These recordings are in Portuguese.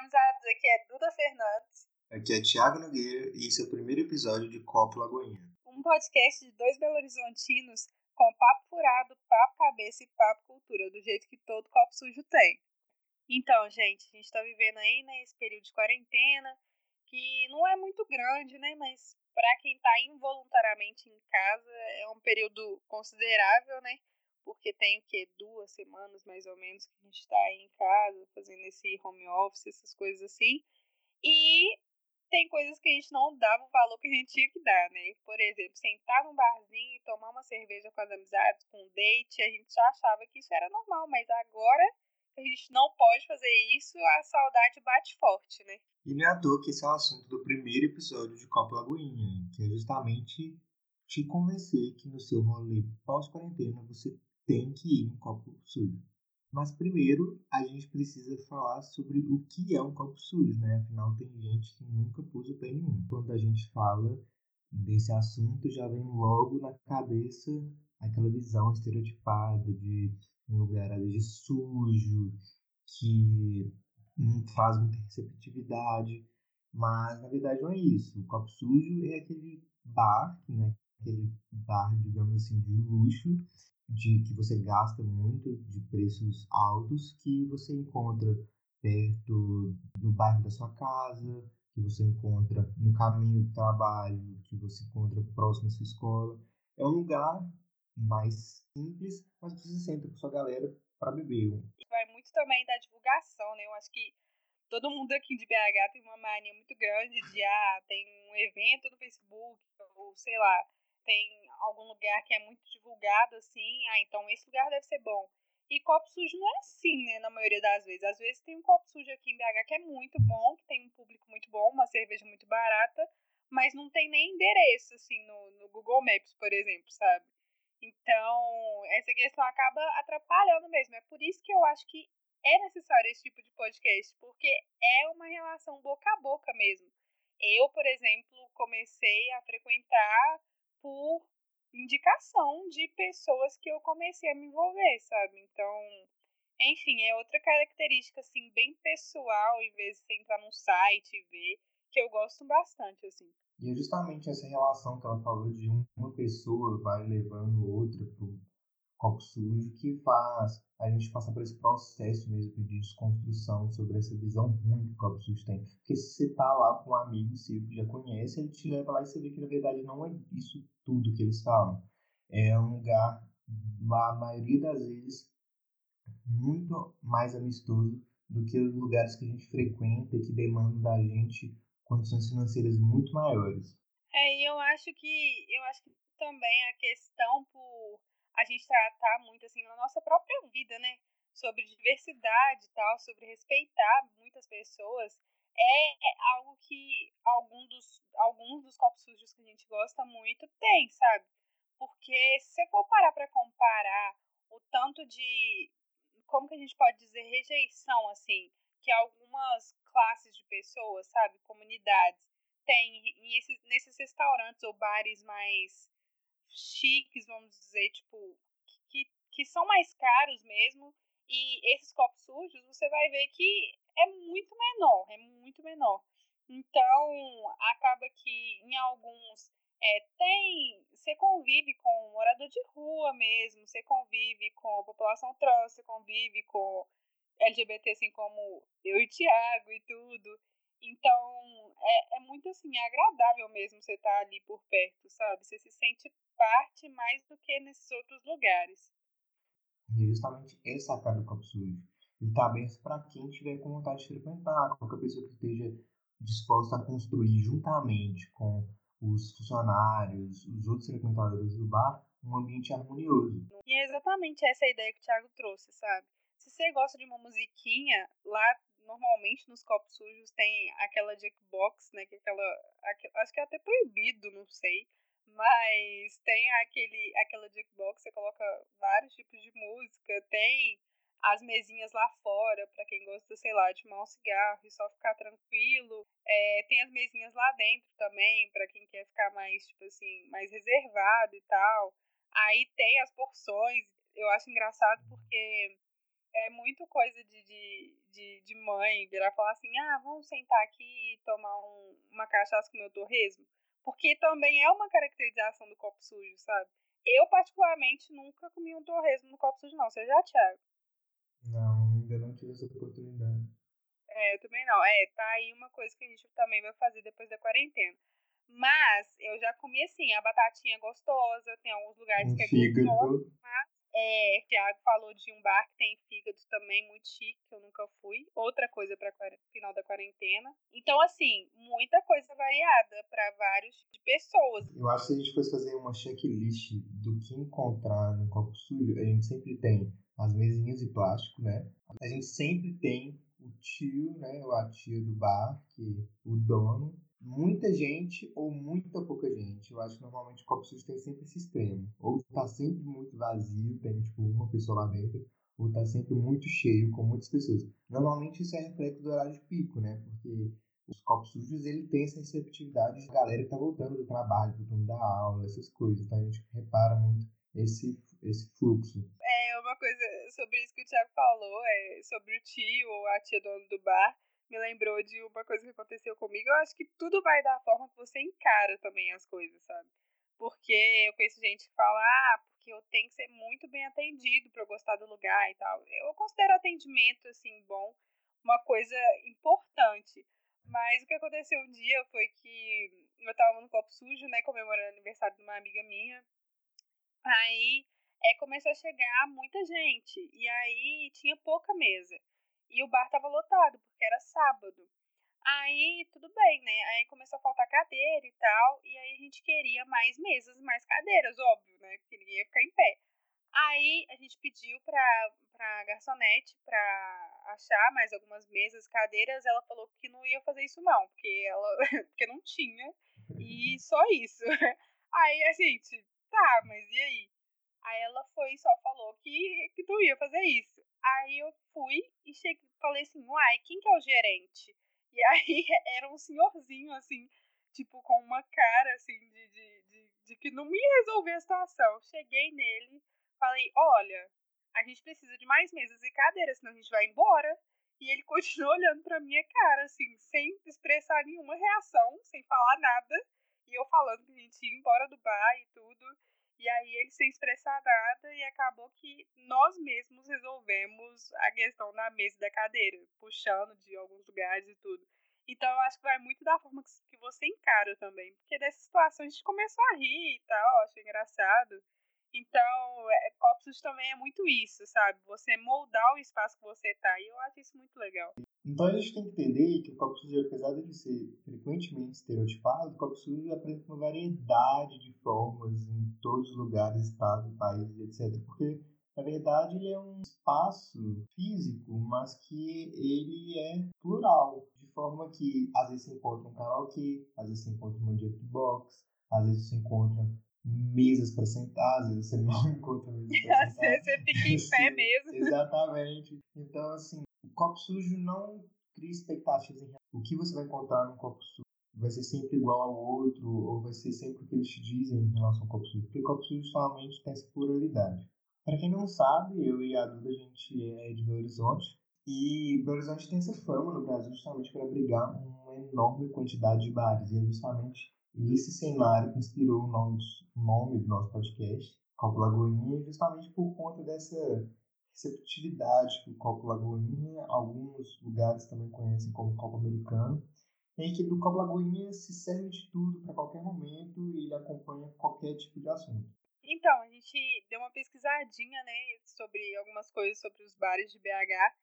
amizades, aqui é Duda Fernandes. Aqui é Thiago Nogueira e esse é o primeiro episódio de Copo Lagoinha. Um podcast de dois Belo Horizontinos com papo furado, papo cabeça e papo cultura, do jeito que todo copo sujo tem. Então, gente, a gente está vivendo aí, né, esse período de quarentena, que não é muito grande, né, mas para quem está involuntariamente em casa é um período considerável, né? Porque tem o que duas semanas mais ou menos que a gente está aí em casa fazendo esse home office, essas coisas assim. E tem coisas que a gente não dava o valor que a gente tinha que dar, né? Por exemplo, sentar num barzinho e tomar uma cerveja com as amizades, com um date, a gente já achava que isso era normal, mas agora a gente não pode fazer isso, a saudade bate forte, né? E não é à toa que esse é o assunto do primeiro episódio de Copa Lagoinha, que é justamente te convencer que no seu rolê pós-quarentena você tem que ir no copo sujo. Mas primeiro a gente precisa falar sobre o que é um copo sujo, né? Afinal, tem gente que nunca pôs o pé nenhum. Quando a gente fala desse assunto, já vem logo na cabeça aquela visão estereotipada de um lugar ali sujo, que não faz muita receptividade, mas na verdade não é isso. O copo sujo é aquele bar, né, aquele bar, digamos assim, de luxo, de que você gasta muito, de preços altos, que você encontra perto do bairro da sua casa, que você encontra no caminho do trabalho, que você encontra próximo à sua escola. É um lugar mais simples, mas você senta com sua galera para beber. Vai muito também da divulgação, né? Eu acho que todo mundo aqui de BH tem uma mania muito grande de, ah, tem um evento no Facebook, ou sei lá, tem algum lugar que é muito divulgado assim, ah, então esse lugar deve ser bom. E copo sujo não é assim, né, na maioria das vezes. Às vezes tem um copo sujo aqui em BH que é muito bom, que tem um público muito bom, uma cerveja muito barata, mas não tem nem endereço, assim, no, no Google Maps, por exemplo, sabe? Então, essa questão acaba atrapalhando mesmo. É por isso que eu acho que é necessário esse tipo de podcast, porque é uma relação boca a boca mesmo. Eu, por exemplo, comecei a frequentar por indicação de pessoas que eu comecei a me envolver, sabe? Então, enfim, é outra característica assim bem pessoal, em vez de você entrar num site e ver, que eu gosto bastante assim. E é justamente essa relação que ela falou de uma pessoa vai levando copo sujo que faz a gente passar por esse processo mesmo de desconstrução sobre essa visão ruim que o copo sujo tem. Porque se você tá lá com um amigo seu que já conhece, ele te leva lá e você vê que na verdade não é isso tudo que eles falam. É um lugar, a maioria das vezes, muito mais amistoso do que os lugares que a gente frequenta e que demandam da gente condições financeiras muito maiores. É, e eu acho que eu acho que também a questão por a gente tratar muito assim na nossa própria vida, né? Sobre diversidade e tal, sobre respeitar muitas pessoas, é algo que algum dos, alguns dos copos sujos que a gente gosta muito tem, sabe? Porque se você for parar para comparar o tanto de, como que a gente pode dizer, rejeição, assim, que algumas classes de pessoas, sabe, comunidades, têm nesses, nesses restaurantes ou bares mais chiques, vamos dizer, tipo, que, que são mais caros mesmo, e esses copos sujos, você vai ver que é muito menor, é muito menor. Então, acaba que em alguns é, tem. Você convive com morador de rua mesmo, você convive com a população trans, você convive com LGBT, assim como eu e Tiago e tudo. Então, é, é muito assim, agradável mesmo você estar tá ali por perto, sabe? Você se sente parte mais do que nesses outros lugares. E justamente essa é a cara do Copo Sujo. Ele está aberto para quem tiver com vontade de frequentar, qualquer pessoa que esteja disposta a construir juntamente com os funcionários, os outros frequentadores do bar, um ambiente harmonioso. E é exatamente essa ideia que o Thiago trouxe, sabe? Se você gosta de uma musiquinha, lá normalmente nos copos sujos tem aquela jackbox, né? Que é aquela, aquela. Acho que é até proibido, não sei. Mas tem aquele, aquela jackbox, você coloca vários tipos de música, tem as mesinhas lá fora, para quem gosta, sei lá, de fumar um cigarro e só ficar tranquilo. É, tem as mesinhas lá dentro também, para quem quer ficar mais, tipo assim, mais reservado e tal. Aí tem as porções, eu acho engraçado porque é muito coisa de, de, de, de mãe virar falar assim: ah, vamos sentar aqui e tomar um, uma cachaça com meu torresmo. Porque também é uma caracterização do copo sujo, sabe? Eu, particularmente, nunca comi um torresmo no copo sujo, não. Você já, Thiago? Não, ainda não tive essa oportunidade. É, eu também não. É, tá aí uma coisa que a gente também vai fazer depois da quarentena. Mas eu já comi assim, a batatinha gostosa, tem alguns lugares um que é fígado. gostoso, mas é, Thiago falou de um bar que tem fígado também, muito chique, que eu nunca fui. Outra coisa para final da quarentena. Então, assim, muita coisa variada para vários de pessoas. Eu acho que se a gente fosse fazer uma checklist do que encontrar no copo sujo, a gente sempre tem as mesinhas de plástico, né? A gente sempre tem o tio, né, ou a tia do bar, que o dono, muita gente ou muita pouca gente. Eu acho que normalmente o copo sujo tem sempre esse extremo. Ou tá sempre muito vazio, tem tipo uma pessoa lá dentro, ou tá sempre muito cheio com muitas pessoas. Normalmente isso é reflexo do horário de pico, né? Porque os copos sujos ele tem essa receptividade de galera que tá voltando do trabalho, voltando da aula, essas coisas. Então a gente repara muito esse, esse fluxo. É, uma coisa sobre isso que o Thiago falou, é sobre o tio ou a tia dono do bar me lembrou de uma coisa que aconteceu comigo. Eu acho que tudo vai da forma que você encara também as coisas, sabe? Porque eu conheço gente que fala, ah, porque eu tenho que ser muito bem atendido para eu gostar do lugar e tal. Eu considero atendimento, assim, bom, uma coisa importante. Mas o que aconteceu um dia foi que eu tava no copo sujo, né, comemorando o aniversário de uma amiga minha. Aí é, começou a chegar muita gente. E aí tinha pouca mesa. E o bar tava lotado, porque era sábado. Aí, tudo bem, né? Aí começou a faltar cadeira e tal. E aí a gente queria mais mesas, mais cadeiras, óbvio, né? Porque ninguém ia ficar em pé. Aí a gente pediu pra, pra garçonete pra achar mais algumas mesas, cadeiras. Ela falou que não ia fazer isso, não, porque ela porque não tinha. E só isso. Aí a gente, tá, mas e aí? Aí ela foi e só falou que, que tu ia fazer isso. Aí eu fui e cheguei, falei assim, uai, quem que é o gerente? E aí era um senhorzinho, assim, tipo, com uma cara, assim, de, de, de, de que não ia resolver a situação. Cheguei nele, falei, olha, a gente precisa de mais mesas e cadeiras, senão a gente vai embora. E ele continuou olhando pra minha cara, assim, sem expressar nenhuma reação, sem falar nada. E eu falando que a gente ia embora do bar e tudo. E aí ele sem expressar nada e acabou que nós mesmos resolvemos a questão da mesa da cadeira, puxando de alguns lugares e tudo. Então eu acho que vai muito da forma que você encara também. Porque dessa situação a gente começou a rir e tal, achei engraçado. Então, é, Copsus também é muito isso, sabe? Você moldar o espaço que você tá. E eu acho isso muito legal. Então a gente tem que entender que o copo sujo, apesar de ser frequentemente estereotipado, o copo sujo apresenta uma variedade de formas em todos os lugares, estados, países, etc. Porque, na verdade, ele é um espaço físico, mas que ele é plural, de forma que às vezes você encontra um karaokê, às vezes você encontra uma jukebox, às vezes você encontra mesas para sentar, às vezes você não encontra mesas para sentar. Às vezes você fica em pé mesmo. Exatamente. Então, assim, copo sujo não cria expectativas em o que você vai encontrar no copo sujo. Vai ser sempre igual ao outro, ou vai ser sempre o que eles te dizem em relação ao copo sujo. Porque o copo sujo somente tem essa pluralidade. Para quem não sabe, eu e a Duda, a gente é de Belo Horizonte. E Belo Horizonte tem essa fama no Brasil justamente para abrigar uma enorme quantidade de bares. E é justamente esse cenário que inspirou o nome, nome do nosso podcast, Copo Lagoinha, justamente por conta dessa receptividade que o copo Lagoinha, alguns lugares também conhecem como copo americano, em que do copo Lagoinha se serve de tudo para qualquer momento e ele acompanha qualquer tipo de assunto. Então, a gente deu uma pesquisadinha, né, sobre algumas coisas sobre os bares de BH.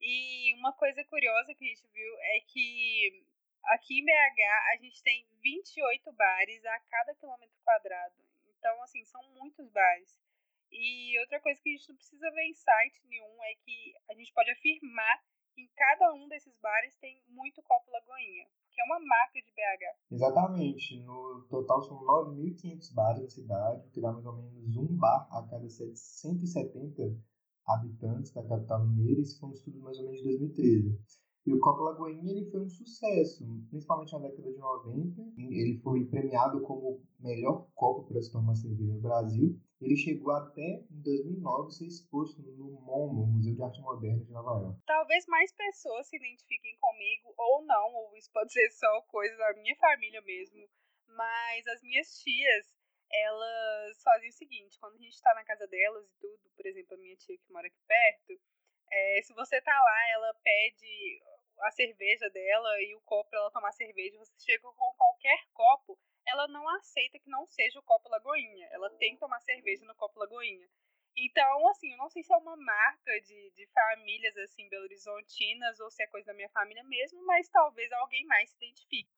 E uma coisa curiosa que a gente viu é que aqui em BH a gente tem 28 bares a cada quilômetro quadrado. Então, assim, são muitos bares. E outra coisa que a gente não precisa ver em site nenhum é que a gente pode afirmar que em cada um desses bares tem muito copo Lagoinha, que é uma marca de BH. Exatamente. No total são 9.500 bares na cidade, que dá mais ou menos um bar a cada 170 habitantes da capital mineira. Esse foi um estudo mais ou menos de 2013. E o Copo Lagoinha ele foi um sucesso, principalmente na década de 90. Ele foi premiado como melhor copo para se tomar cerveja no Brasil. Ele chegou até, em 2009, ser exposto no MoMA, Museu de Arte Moderna de Nova York. Talvez mais pessoas se identifiquem comigo, ou não, ou isso pode ser só coisa da minha família mesmo. Mas as minhas tias, elas fazem o seguinte, quando a gente tá na casa delas e tudo, por exemplo, a minha tia que mora aqui perto, é, se você tá lá, ela pede a cerveja dela e o copo pra ela tomar cerveja, você chega com qualquer copo, ela não aceita que não seja o copo Lagoinha. Ela tem que tomar cerveja no copo Lagoinha. Então, assim, eu não sei se é uma marca de, de famílias, assim, belo-horizontinas ou se é coisa da minha família mesmo, mas talvez alguém mais se identifique.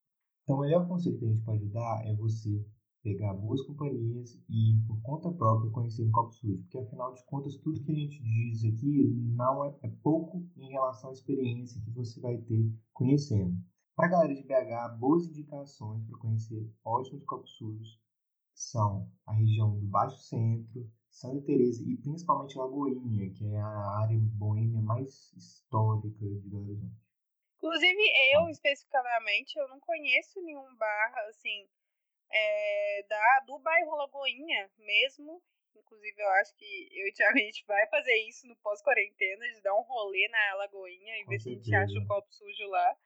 Então, o melhor conselho que a gente pode dar é você pegar boas companhias e ir por conta própria conhecer um copo sujo, porque afinal de contas tudo que a gente diz aqui não é, é pouco em relação à experiência que você vai ter conhecendo. Para a galera de BH, boas indicações para conhecer ótimos copos sujos são a região do Baixo Centro, Santa Teresa e principalmente Lagoinha, que é a área boêmia mais histórica de Belo Horizonte. Inclusive, eu especificamente, eu não conheço nenhum bar assim é, da, do bairro Lagoinha mesmo. Inclusive, eu acho que eu e o Thiago, a gente vai fazer isso no pós-quarentena, de dar um rolê na Lagoinha e ver se a gente acha um copo sujo lá.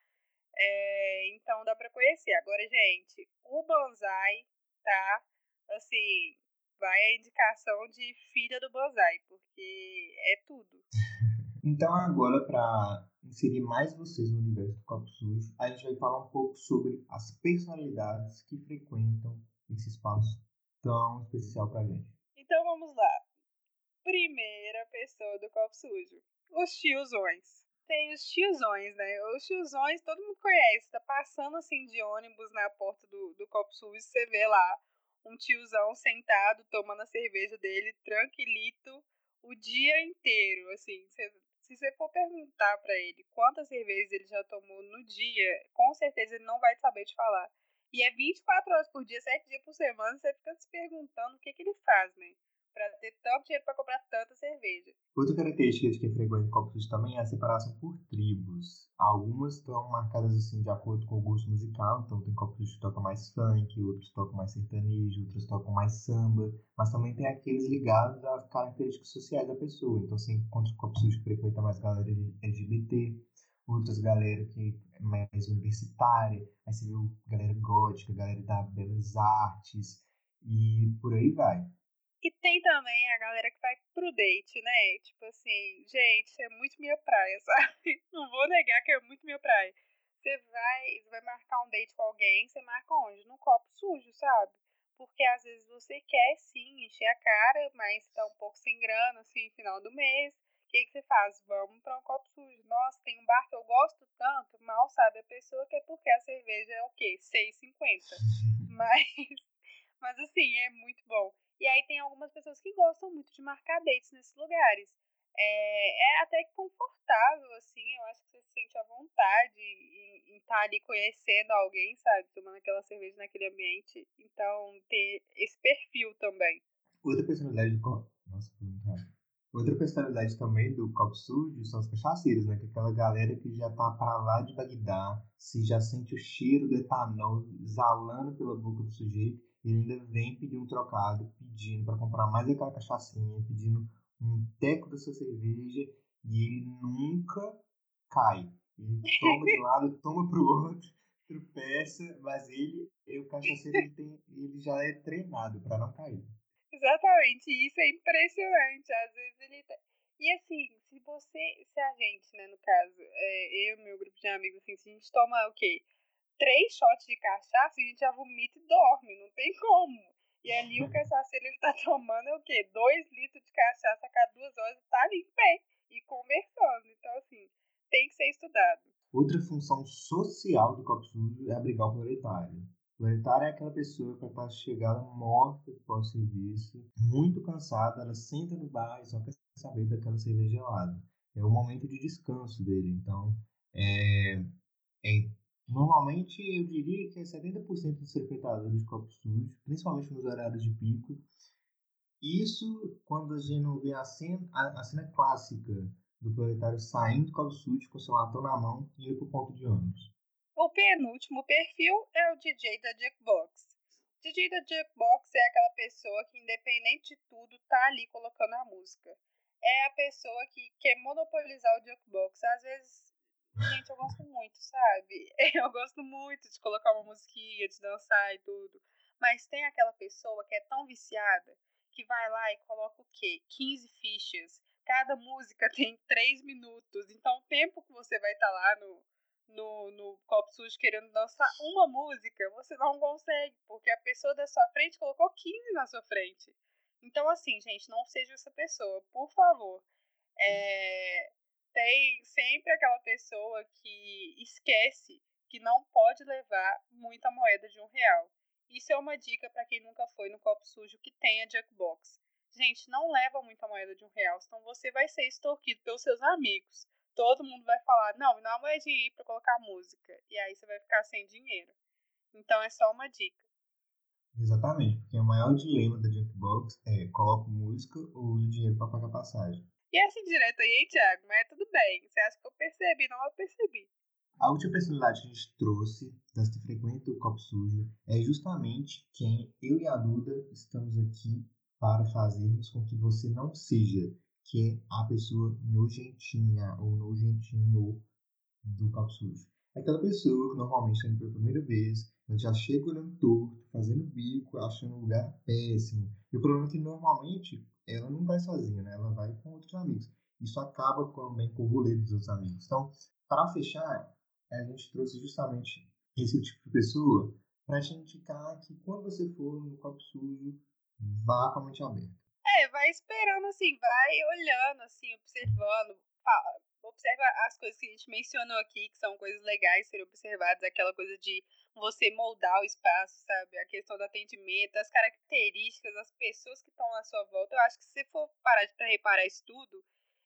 É, então dá para conhecer. Agora, gente, o bonsai, tá? Assim, vai a indicação de filha do bonsai, porque é tudo. Então, agora, para inserir mais vocês no universo do copo sujo, a gente vai falar um pouco sobre as personalidades que frequentam esse espaço tão especial para gente. Então, vamos lá. Primeira pessoa do copo sujo: os tiozões. Tem os tiozões, né? Os tiozões todo mundo conhece. Tá passando assim de ônibus na porta do, do copo sujo, você vê lá um tiozão sentado tomando a cerveja dele, tranquilito, o dia inteiro. Assim, você se você for perguntar para ele quantas cervejas ele já tomou no dia, com certeza ele não vai saber te falar. E é 24 horas por dia, 7 dias por semana, você fica se perguntando o que, que ele faz, né? Para ter tanto dinheiro para comprar tanta cerveja. Outra característica de quem frequenta copos também é a separação por tribos. Algumas estão marcadas assim de acordo com o gosto musical, então tem copos que tocam mais funk, outros tocam mais sertanejo, outros tocam mais samba, mas também tem aqueles ligados às características sociais da pessoa. Então você encontra copos que frequenta mais galera LGBT, outras galera que é mais universitária, aí você vê galera gótica, galera da belas artes e por aí vai. E tem também a galera que vai pro date, né? Tipo assim, gente, é muito minha praia, sabe? Não vou negar que é muito minha praia. Você vai, você vai marcar um date com alguém, você marca onde? No copo sujo, sabe? Porque às vezes você quer sim encher a cara, mas tá um pouco sem grana, assim, final do mês. O que, que você faz? Vamos para um copo sujo. Nossa, tem um bar que eu gosto tanto, mal sabe a pessoa que é porque a cerveja é o quê? 6,50. Mas, mas assim, é muito bom. E aí tem algumas pessoas que gostam muito de marcar dates nesses lugares. É, é até confortável, assim, eu acho que você se sente à vontade em estar tá ali conhecendo alguém, sabe? Tomando aquela cerveja naquele ambiente. Então, ter esse perfil também. Outra personalidade do. Nossa, Outra personalidade também do copo sujo são os cachaceiros, né? Que é aquela galera que já tá para lá de Bagdá, se já sente o cheiro do etanol exalando pela boca do sujeito e ainda vem pedir um trocado, pedindo para comprar mais aquela cachaçinha, pedindo um teco da sua cerveja e ele nunca cai. Ele toma de um lado, toma pro outro, tropeça, mas ele, o cachaceiro, ele, tem, ele já é treinado para não cair. Exatamente, isso é impressionante. Às vezes ele. Tá... E assim, se você, se a gente, né, no caso, é, eu e meu grupo de amigos, assim, se a gente toma o quê? Três shots de cachaça, a gente já vomita e dorme, não tem como. E ali o cachaceiro ele tá tomando é o quê? Dois litros de cachaça a cada duas horas e tá ali em pé e conversando. Então, assim, tem que ser estudado. Outra função social do copo sujo é abrigar o proletário. O proletário é aquela pessoa que está chegada morta pós-serviço, muito cansada, ela senta no bar e só quer saber daquela cerveja gelada. É o momento de descanso dele. Então, é, é Normalmente, eu diria que é 70% dos frequentadores de copos sujos, principalmente nos horários de pico. Isso quando a gente não vê a cena, a, a cena clássica do proletário saindo do copo sujo com seu latão na mão e indo para o ponto de ônibus. O penúltimo perfil é o DJ da Jackbox. DJ da Jukebox é aquela pessoa que, independente de tudo, tá ali colocando a música. É a pessoa que quer monopolizar o Jukebox. Às vezes, gente, eu gosto muito, sabe? Eu gosto muito de colocar uma musiquinha, de dançar e tudo. Mas tem aquela pessoa que é tão viciada que vai lá e coloca o quê? 15 fichas. Cada música tem 3 minutos. Então, o tempo que você vai estar tá lá no, no, no copo sujo querendo dançar uma música, você não consegue, porque a pessoa da sua frente colocou 15 na sua frente. Então, assim, gente, não seja essa pessoa, por favor. É, tem sempre aquela pessoa que esquece que não pode levar muita moeda de um real. Isso é uma dica para quem nunca foi no copo sujo que tenha Jackbox. Gente, não leva muita moeda de um real, senão você vai ser extorquido pelos seus amigos todo mundo vai falar, não, me dá uma moedinha aí pra colocar música. E aí você vai ficar sem dinheiro. Então é só uma dica. Exatamente, porque o maior dilema da Junkbox é coloco música ou uso dinheiro para pagar passagem. E essa direto aí, hein, Thiago? Mas tudo bem. Você acha que eu percebi? Não, eu percebi. A última personalidade que a gente trouxe das que frequenta o Copo Sujo é justamente quem eu e a Duda estamos aqui para fazermos com que você não seja que é a pessoa nojentinha ou nojentinho do copo sujo. É aquela pessoa que normalmente está indo pela primeira vez, já chega olhando torto, fazendo bico, achando o lugar péssimo. E o problema é que normalmente ela não vai sozinha, né? Ela vai com outros amigos. Isso acaba também com o rolê dos outros amigos. Então, para fechar, a gente trouxe justamente esse tipo de pessoa para te indicar que quando você for no copo sujo, vá com a mente aberta. É, vai esperando assim, vai olhando assim, observando, observa as coisas que a gente mencionou aqui, que são coisas legais serem observadas, aquela coisa de você moldar o espaço, sabe? A questão do atendimento, as características, as pessoas que estão à sua volta. Eu acho que se você for parar para reparar isso tudo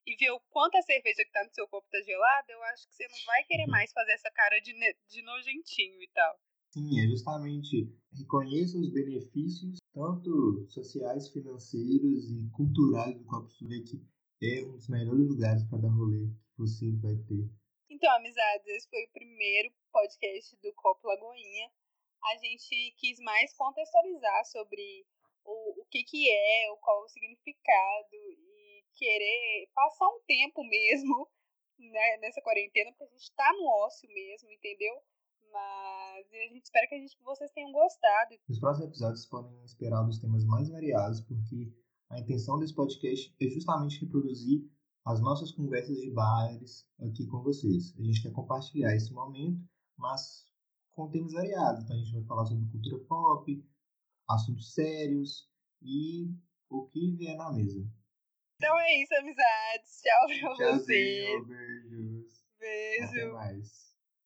e ver o quanto a cerveja que tá no seu corpo tá gelada, eu acho que você não vai querer mais fazer essa cara de, de nojentinho e tal. Sim, é justamente reconheça os benefícios, tanto sociais, financeiros e culturais do Copo Sul, que é um dos melhores lugares para dar rolê você vai ter. Então, amizades, esse foi o primeiro podcast do Copo Lagoinha. A gente quis mais contextualizar sobre o, o que, que é, o qual o significado e querer passar um tempo mesmo né, nessa quarentena, porque a gente está no ócio mesmo, entendeu? Mas a gente espera que a gente, vocês tenham gostado. Nos próximos episódios podem esperar dos temas mais variados, porque a intenção desse podcast é justamente reproduzir as nossas conversas de bares aqui com vocês. A gente quer compartilhar esse momento, mas com temas variados. Então a gente vai falar sobre cultura pop, assuntos sérios e o que vier na mesa. Então é isso, amizades. Tchau pra Tchauzinho, vocês. beijos. Beijo. Até mais.